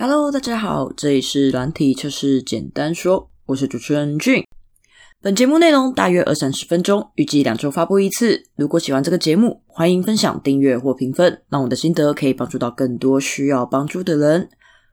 Hello，大家好，这里是软体测试简单说，我是主持人俊。本节目内容大约二三十分钟，预计两周发布一次。如果喜欢这个节目，欢迎分享、订阅或评分，让我的心得可以帮助到更多需要帮助的人。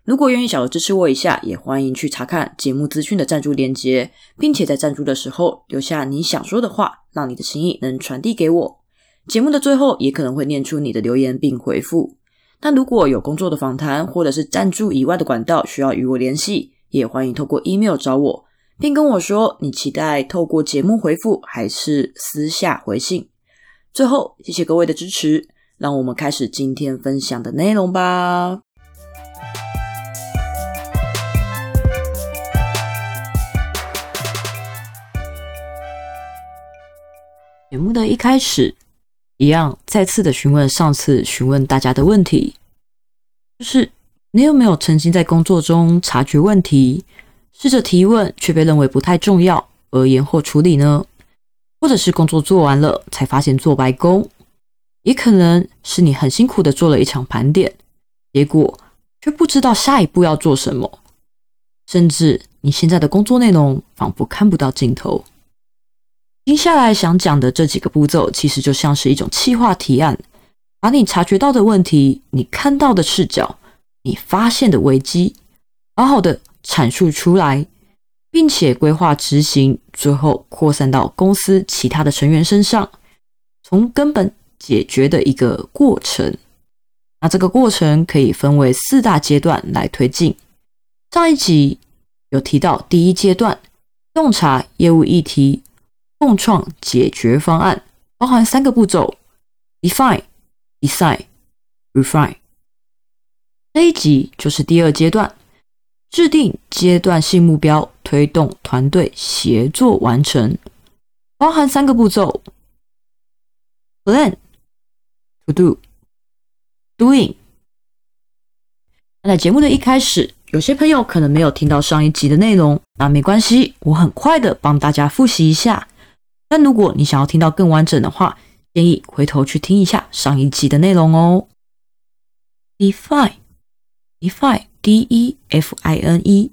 如果愿意小额支持我一下，也欢迎去查看节目资讯的赞助链接，并且在赞助的时候留下你想说的话，让你的心意能传递给我。节目的最后也可能会念出你的留言并回复。那如果有工作的访谈或者是赞助以外的管道需要与我联系，也欢迎透过 email 找我，并跟我说你期待透过节目回复还是私下回信。最后，谢谢各位的支持，让我们开始今天分享的内容吧。节目的一开始。一样，再次的询问上次询问大家的问题，就是你有没有曾经在工作中察觉问题，试着提问却被认为不太重要而延后处理呢？或者是工作做完了才发现做白工，也可能是你很辛苦的做了一场盘点，结果却不知道下一步要做什么，甚至你现在的工作内容仿佛看不到尽头。接下来想讲的这几个步骤，其实就像是一种企划提案，把你察觉到的问题、你看到的视角、你发现的危机，好好的阐述出来，并且规划执行，最后扩散到公司其他的成员身上，从根本解决的一个过程。那这个过程可以分为四大阶段来推进。上一集有提到第一阶段，洞察业务议题。共创解决方案包含三个步骤：define、decide、refine。这一集就是第二阶段，制定阶段性目标，推动团队协作完成，包含三个步骤：plan、to do、doing。那在节目的一开始，有些朋友可能没有听到上一集的内容，那没关系，我很快的帮大家复习一下。但如果你想要听到更完整的话，建议回头去听一下上一集的内容哦。Define，Define，D-E-F-I-N-E，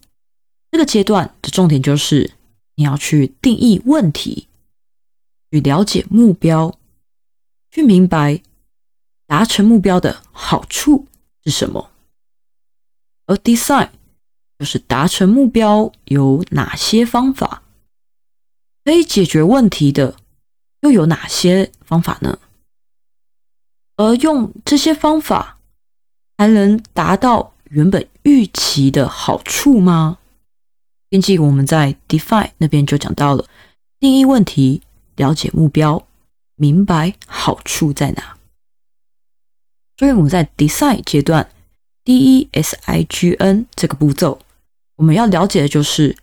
这个阶段的重点就是你要去定义问题，去了解目标，去明白达成目标的好处是什么。而 Design 就是达成目标有哪些方法。可以解决问题的又有哪些方法呢？而用这些方法还能达到原本预期的好处吗？编辑我们在 define 那边就讲到了定义问题、了解目标、明白好处在哪。所以我们在 design 阶段，D E S I G N 这个步骤，我们要了解的就是。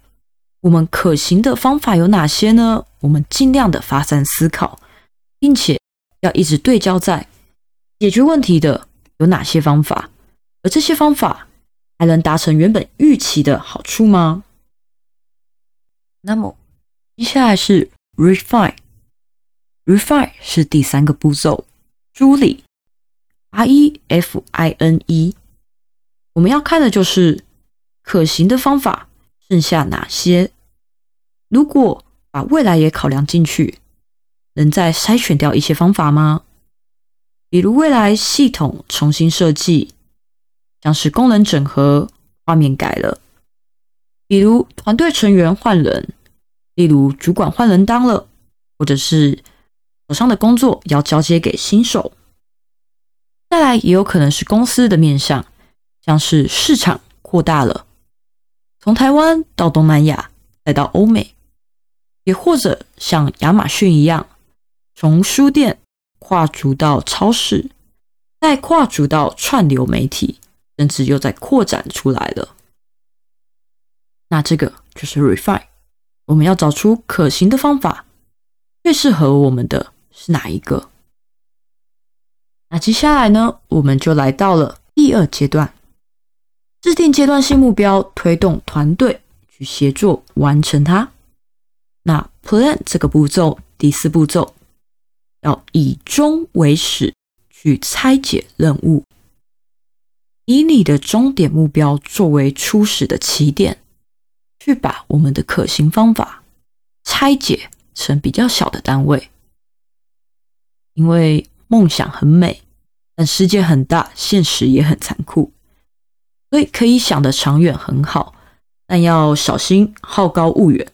我们可行的方法有哪些呢？我们尽量的发散思考，并且要一直对焦在解决问题的有哪些方法，而这些方法还能达成原本预期的好处吗？那么接下来是 refine，refine 是第三个步骤，梳理，R E F I N E，我们要看的就是可行的方法。剩下哪些？如果把未来也考量进去，能再筛选掉一些方法吗？比如未来系统重新设计，像是功能整合、画面改了；比如团队成员换人，例如主管换人当了，或者是手上的工作要交接给新手。再来也有可能是公司的面向，像是市场扩大了。从台湾到东南亚，再到欧美，也或者像亚马逊一样，从书店跨足到超市，再跨足到串流媒体，甚至又在扩展出来了。那这个就是 refine，我们要找出可行的方法，最适合我们的是哪一个？那接下来呢，我们就来到了第二阶段。制定阶段性目标，推动团队去协作完成它。那 plan 这个步骤，第四步骤要以终为始，去拆解任务。以你的终点目标作为初始的起点，去把我们的可行方法拆解成比较小的单位。因为梦想很美，但世界很大，现实也很残酷，所以可以想的长远很好，但要小心好高骛远。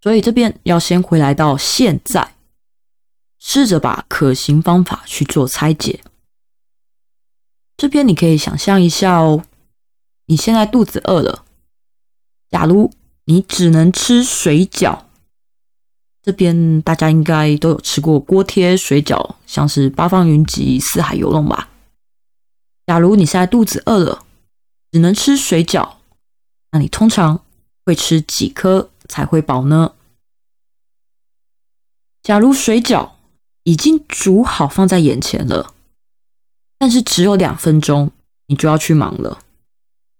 所以这边要先回来到现在，试着把可行方法去做拆解。这边你可以想象一下哦，你现在肚子饿了，假如你只能吃水饺，这边大家应该都有吃过锅贴水饺，像是八方云集、四海游龙吧。假如你现在肚子饿了，只能吃水饺，那你通常会吃几颗？才会饱呢。假如水饺已经煮好放在眼前了，但是只有两分钟，你就要去忙了，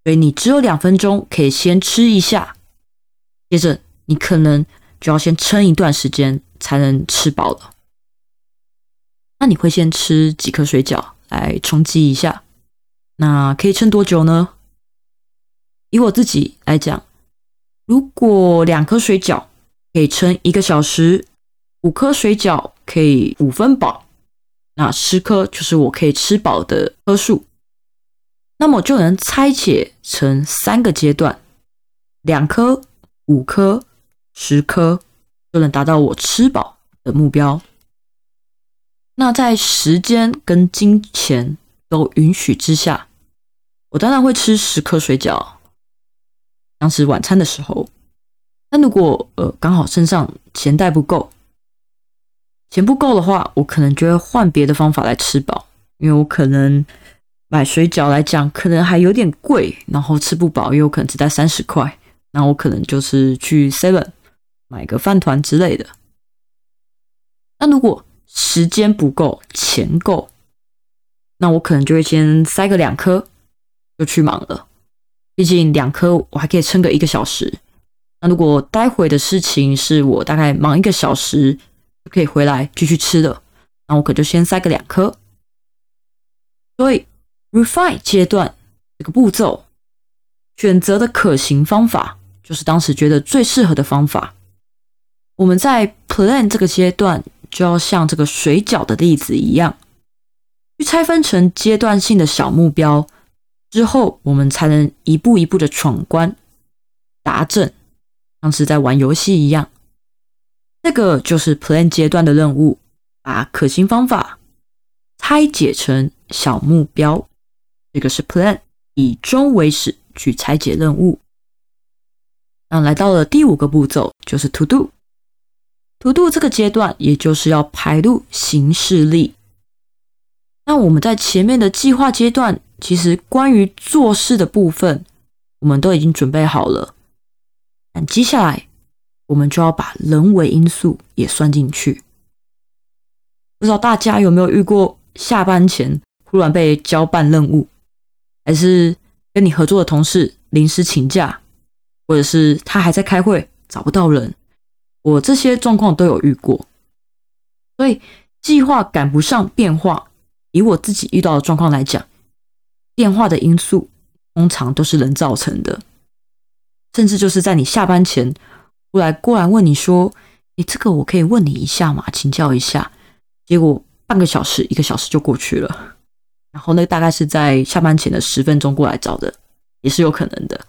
所以你只有两分钟可以先吃一下，接着你可能就要先撑一段时间才能吃饱了。那你会先吃几颗水饺来充饥一下？那可以撑多久呢？以我自己来讲。如果两颗水饺可以撑一个小时，五颗水饺可以五分饱，那十颗就是我可以吃饱的颗数。那么就能拆解成三个阶段，两颗、五颗、十颗就能达到我吃饱的目标。那在时间跟金钱都允许之下，我当然会吃十颗水饺。当时晚餐的时候，那如果呃刚好身上钱袋不够，钱不够的话，我可能就会换别的方法来吃饱，因为我可能买水饺来讲，可能还有点贵，然后吃不饱，也有可能只带三十块，那我可能就是去 Seven 买个饭团之类的。那如果时间不够，钱够，那我可能就会先塞个两颗，就去忙了。毕竟两颗我还可以撑个一个小时，那如果待会的事情是我大概忙一个小时就可以回来继续吃的，那我可就先塞个两颗。所以 refine 阶段这个步骤选择的可行方法，就是当时觉得最适合的方法。我们在 plan 这个阶段，就要像这个水饺的例子一样，去拆分成阶段性的小目标。之后，我们才能一步一步的闯关达阵，像是在玩游戏一样。这个就是 plan 阶段的任务，把可行方法拆解成小目标。这个是 plan，以终为始去拆解任务。那来到了第五个步骤，就是 to do。to do 这个阶段，也就是要排入行事历。那我们在前面的计划阶段。其实关于做事的部分，我们都已经准备好了。但接下来，我们就要把人为因素也算进去。不知道大家有没有遇过下班前忽然被交办任务，还是跟你合作的同事临时请假，或者是他还在开会找不到人？我这些状况都有遇过。所以计划赶不上变化，以我自己遇到的状况来讲。变化的因素通常都是人造成的，甚至就是在你下班前，过来过来问你说：“诶，这个我可以问你一下吗？请教一下。”结果半个小时、一个小时就过去了，然后那大概是在下班前的十分钟过来找的，也是有可能的。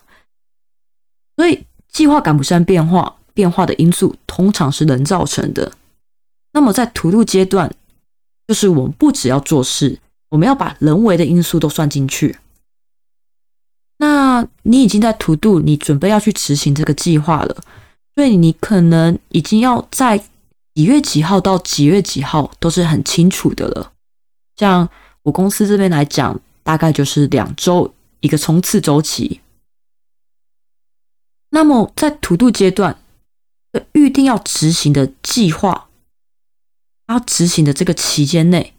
所以计划赶不上变化，变化的因素通常是人造成的。那么在图录阶段，就是我们不只要做事。我们要把人为的因素都算进去。那你已经在图度，你准备要去执行这个计划了，所以你可能已经要在几月几号到几月几号都是很清楚的了。像我公司这边来讲，大概就是两周一个冲刺周期。那么在图度阶段，预定要执行的计划，要执行的这个期间内。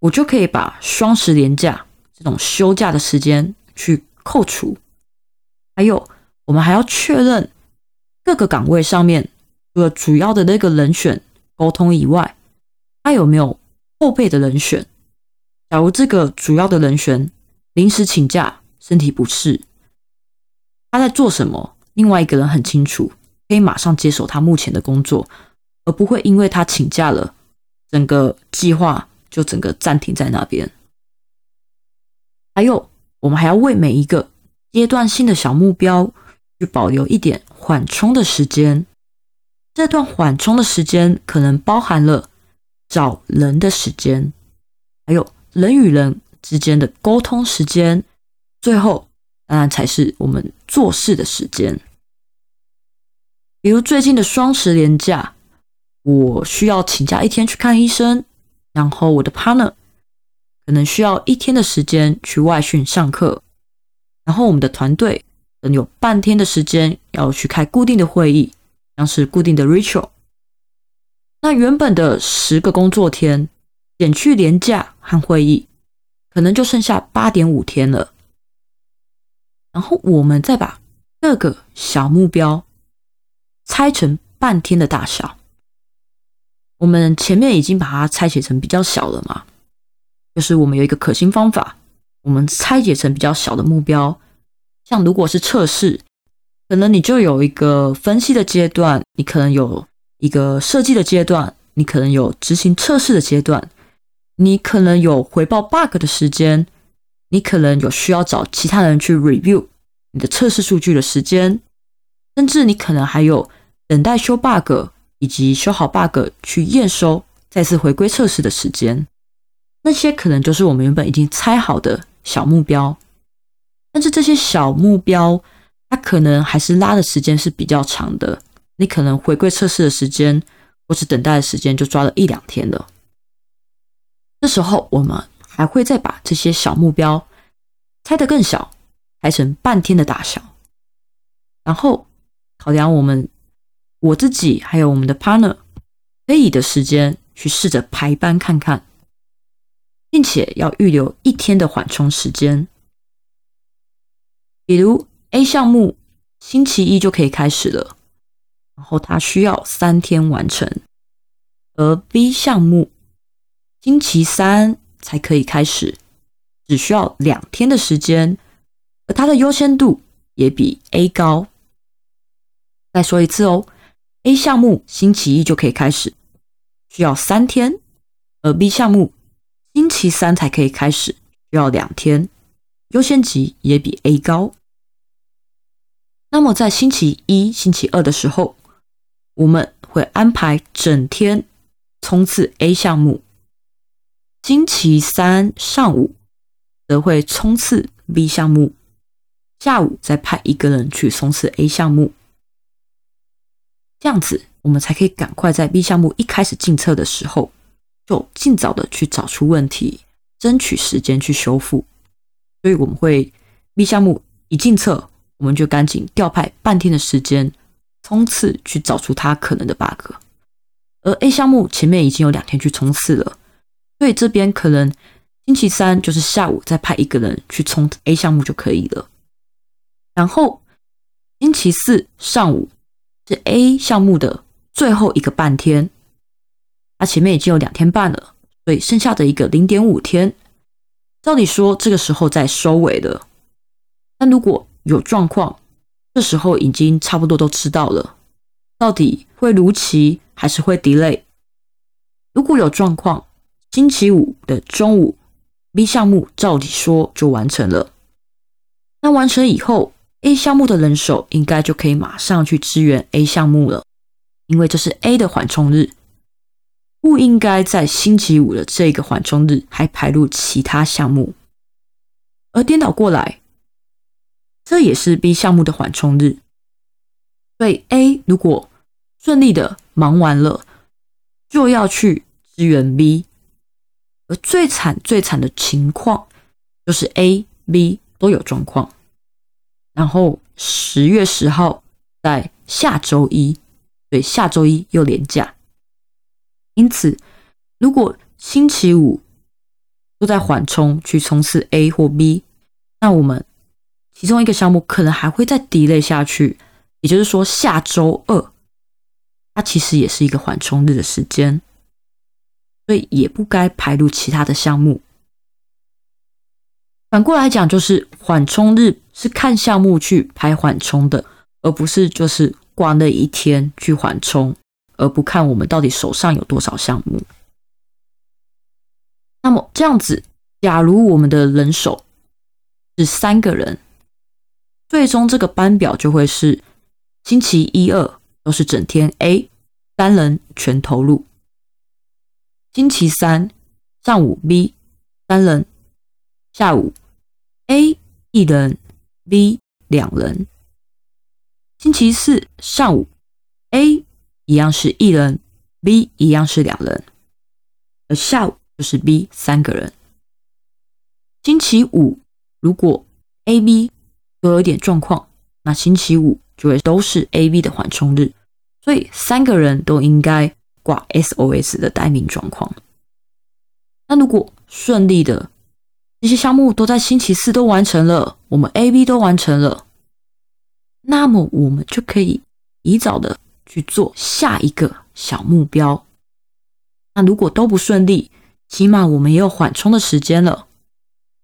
我就可以把双十连假这种休假的时间去扣除，还有我们还要确认各个岗位上面除了主要的那个人选沟通以外，他有没有后备的人选？假如这个主要的人选临时请假，身体不适，他在做什么，另外一个人很清楚，可以马上接手他目前的工作，而不会因为他请假了，整个计划就整个暂停在那边。还有，我们还要为每一个阶段性的小目标去保留一点缓冲的时间。这段缓冲的时间可能包含了找人的时间，还有人与人之间的沟通时间，最后当然才是我们做事的时间。比如最近的双十连假，我需要请假一天去看医生，然后我的 partner 可能需要一天的时间去外训上课，然后我们的团队能有半天的时间要去开固定的会议。像是固定的 ritual，那原本的十个工作天减去年假和会议，可能就剩下八点五天了。然后我们再把各个小目标拆成半天的大小。我们前面已经把它拆解成比较小了嘛，就是我们有一个可行方法，我们拆解成比较小的目标，像如果是测试。可能你就有一个分析的阶段，你可能有一个设计的阶段，你可能有执行测试的阶段，你可能有回报 bug 的时间，你可能有需要找其他人去 review 你的测试数据的时间，甚至你可能还有等待修 bug 以及修好 bug 去验收、再次回归测试的时间。那些可能就是我们原本已经猜好的小目标，但是这些小目标。它可能还是拉的时间是比较长的，你可能回归测试的时间或是等待的时间就抓了一两天了。这时候我们还会再把这些小目标拆得更小，拆成半天的大小，然后考量我们我自己还有我们的 partner 可以的时间去试着排班看看，并且要预留一天的缓冲时间，比如。A 项目星期一就可以开始了，然后它需要三天完成；而 B 项目星期三才可以开始，只需要两天的时间，而它的优先度也比 A 高。再说一次哦，A 项目星期一就可以开始，需要三天；而 B 项目星期三才可以开始，需要两天，优先级也比 A 高。那么在星期一、星期二的时候，我们会安排整天冲刺 A 项目；星期三上午则会冲刺 B 项目，下午再派一个人去冲刺 A 项目。这样子，我们才可以赶快在 B 项目一开始进测的时候，就尽早的去找出问题，争取时间去修复。所以我们会 B 项目一进测。我们就赶紧调派半天的时间冲刺，去找出它可能的 bug。而 A 项目前面已经有两天去冲刺了，所以这边可能星期三就是下午再派一个人去冲 A 项目就可以了。然后星期四上午是 A 项目的最后一个半天，它前面已经有两天半了，所以剩下的一个零点五天，照理说这个时候再收尾了。但如果有状况，这时候已经差不多都知道了，到底会如期还是会 delay？如果有状况，星期五的中午，B 项目照理说就完成了。那完成以后，A 项目的人手应该就可以马上去支援 A 项目了，因为这是 A 的缓冲日，不应该在星期五的这个缓冲日还排入其他项目，而颠倒过来。这也是 B 项目的缓冲日，所以 A 如果顺利的忙完了，就要去支援 B，而最惨最惨的情况就是 A、B 都有状况，然后十月十号在下周一，对下周一又连假，因此如果星期五都在缓冲去冲刺 A 或 B，那我们。其中一个项目可能还会再 delay 下去，也就是说下周二，它其实也是一个缓冲日的时间，所以也不该排入其他的项目。反过来讲，就是缓冲日是看项目去排缓冲的，而不是就是挂那一天去缓冲，而不看我们到底手上有多少项目。那么这样子，假如我们的人手是三个人，最终这个班表就会是星期一、二都是整天 A 三人全投入，星期三上午 B 三人，下午 A 一人，B 两人，星期四上午 A 一样是一人，B 一样是两人，而下午。就是 B 三个人。星期五如果 A、B 都有点状况，那星期五就会都是 A、B 的缓冲日，所以三个人都应该挂 SOS 的待命状况。那如果顺利的这些项目都在星期四都完成了，我们 A、B 都完成了，那么我们就可以提早的去做下一个小目标。那如果都不顺利，起码我们也有缓冲的时间了，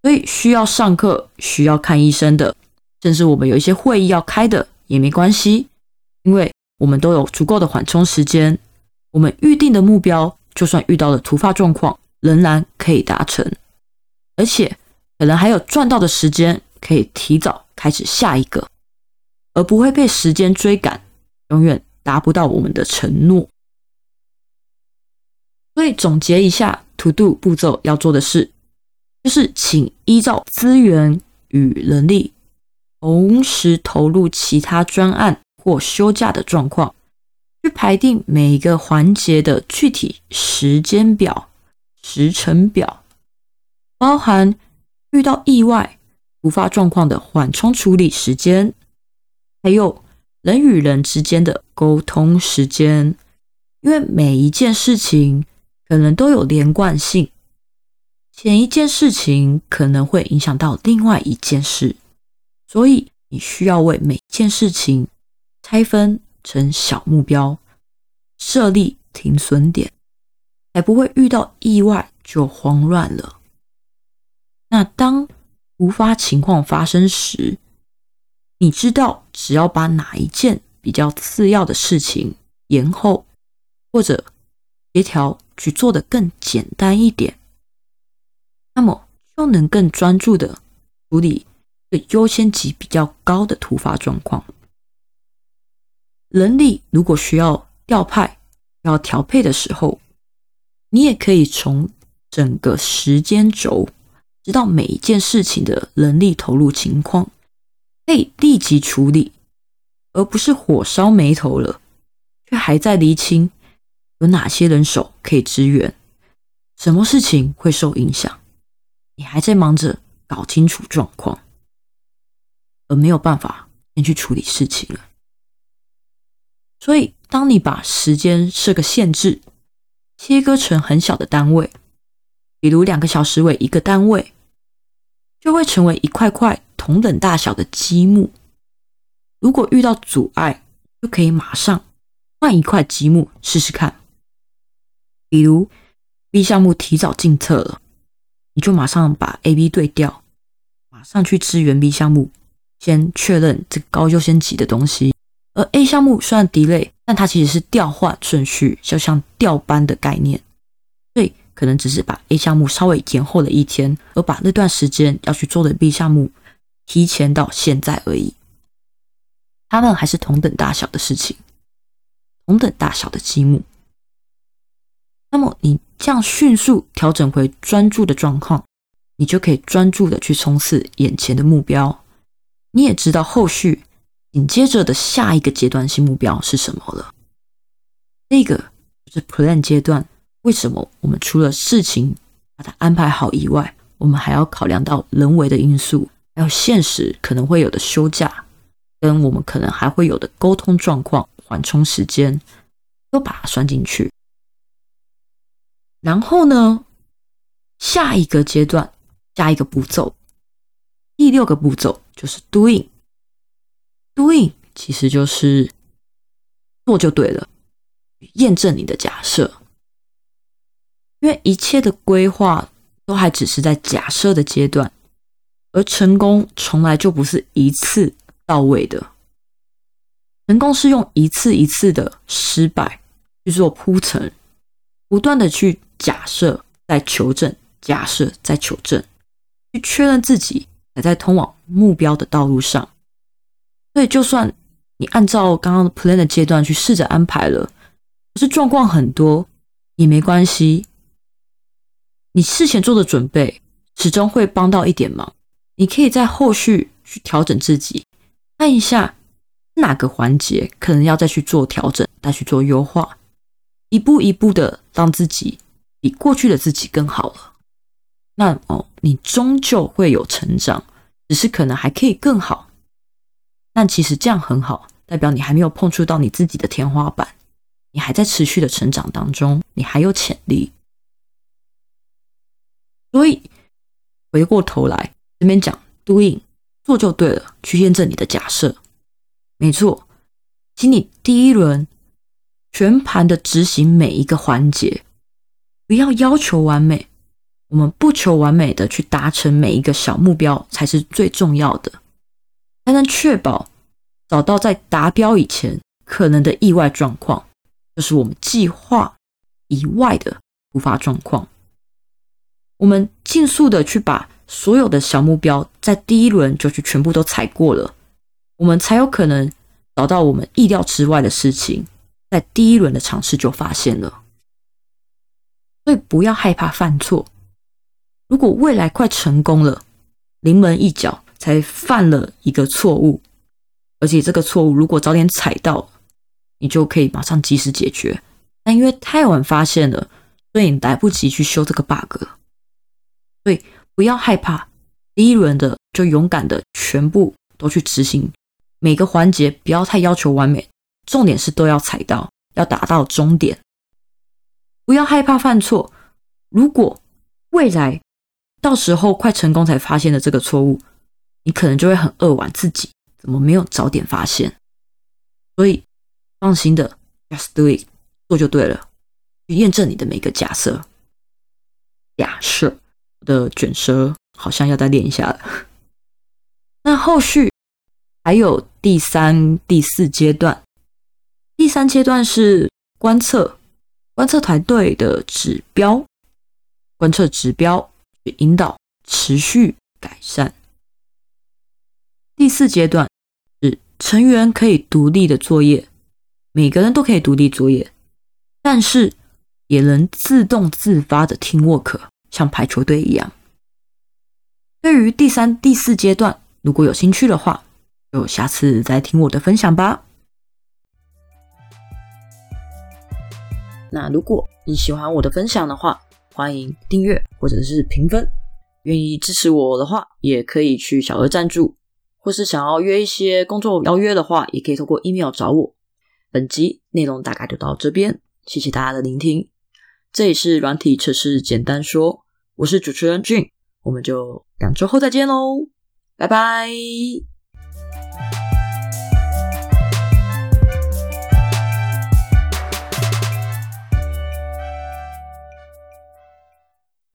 所以需要上课、需要看医生的，甚至我们有一些会议要开的也没关系，因为我们都有足够的缓冲时间。我们预定的目标，就算遇到了突发状况，仍然可以达成，而且可能还有赚到的时间，可以提早开始下一个，而不会被时间追赶，永远达不到我们的承诺。所以总结一下。To do 步骤要做的事，就是请依照资源与人力，同时投入其他专案或休假的状况，去排定每一个环节的具体时间表、时程表，包含遇到意外、突发状况的缓冲处理时间，还有人与人之间的沟通时间，因为每一件事情。可能都有连贯性，前一件事情可能会影响到另外一件事，所以你需要为每件事情拆分成小目标，设立停损点，才不会遇到意外就慌乱了。那当突发情况发生时，你知道只要把哪一件比较次要的事情延后，或者协调。去做的更简单一点，那么就能更专注的处理对优先级比较高的突发状况。人力如果需要调派、要调配的时候，你也可以从整个时间轴知道每一件事情的人力投入情况，可以立即处理，而不是火烧眉头了，却还在厘清。有哪些人手可以支援？什么事情会受影响？你还在忙着搞清楚状况，而没有办法先去处理事情了。所以，当你把时间设个限制，切割成很小的单位，比如两个小时为一个单位，就会成为一块块同等大小的积木。如果遇到阻碍，就可以马上换一块积木试试看。比如 B 项目提早进测了，你就马上把 A、B 对调，马上去支援 B 项目，先确认这高优先级的东西。而 A 项目虽然 delay，但它其实是调换顺序，就像调班的概念，可能只是把 A 项目稍微延后了一天，而把那段时间要去做的 B 项目提前到现在而已。他们还是同等大小的事情，同等大小的积木。那么你这样迅速调整回专注的状况，你就可以专注的去冲刺眼前的目标。你也知道后续紧接着的下一个阶段性目标是什么了。这个就是 plan 阶段。为什么我们除了事情把它安排好以外，我们还要考量到人为的因素，还有现实可能会有的休假，跟我们可能还会有的沟通状况、缓冲时间，都把它算进去。然后呢，下一个阶段，下一个步骤，第六个步骤就是 doing。doing 其实就是做就对了，验证你的假设。因为一切的规划都还只是在假设的阶段，而成功从来就不是一次到位的，成功是用一次一次的失败去做铺陈，不断的去假设，再求证，假设再求证，去确认自己还在通往目标的道路上。所以，就算你按照刚刚的 plan 的阶段去试着安排了，可是状况很多也没关系，你事前做的准备始终会帮到一点忙。你可以在后续去调整自己，看一下哪个环节可能要再去做调整，再去做优化，一步一步的让自己比过去的自己更好了。那哦，你终究会有成长，只是可能还可以更好。但其实这样很好，代表你还没有碰触到你自己的天花板，你还在持续的成长当中，你还有潜力。所以回过头来。这边讲 doing 做就对了，去验证你的假设，没错。请你第一轮全盘的执行每一个环节，不要要求完美，我们不求完美的去达成每一个小目标才是最重要的，才能确保找到在达标以前可能的意外状况，就是我们计划以外的突发状况。我们尽速的去把。所有的小目标在第一轮就去全部都踩过了，我们才有可能找到我们意料之外的事情，在第一轮的尝试就发现了。所以不要害怕犯错。如果未来快成功了，临门一脚才犯了一个错误，而且这个错误如果早点踩到，你就可以马上及时解决。但因为太晚发现了，所以你来不及去修这个 bug，所以。不要害怕，第一轮的就勇敢的全部都去执行，每个环节不要太要求完美，重点是都要踩到，要达到终点。不要害怕犯错，如果未来到时候快成功才发现了这个错误，你可能就会很扼腕自己，怎么没有早点发现？所以放心的，just do it，做就对了，去验证你的每个假设，假设。的卷舌好像要再练一下了。那后续还有第三、第四阶段。第三阶段是观测，观测团队的指标，观测指标去引导持续改善。第四阶段是成员可以独立的作业，每个人都可以独立作业，但是也能自动自发的听 work。像排球队一样。对于第三、第四阶段，如果有兴趣的话，就下次再听我的分享吧。那如果你喜欢我的分享的话，欢迎订阅或者是评分。愿意支持我的话，也可以去小额赞助，或是想要约一些工作邀约的话，也可以透过 email 找我。本集内容大概就到这边，谢谢大家的聆听。这里是软体测试简单说。我是主持人俊，我们就两周后再见喽，拜拜。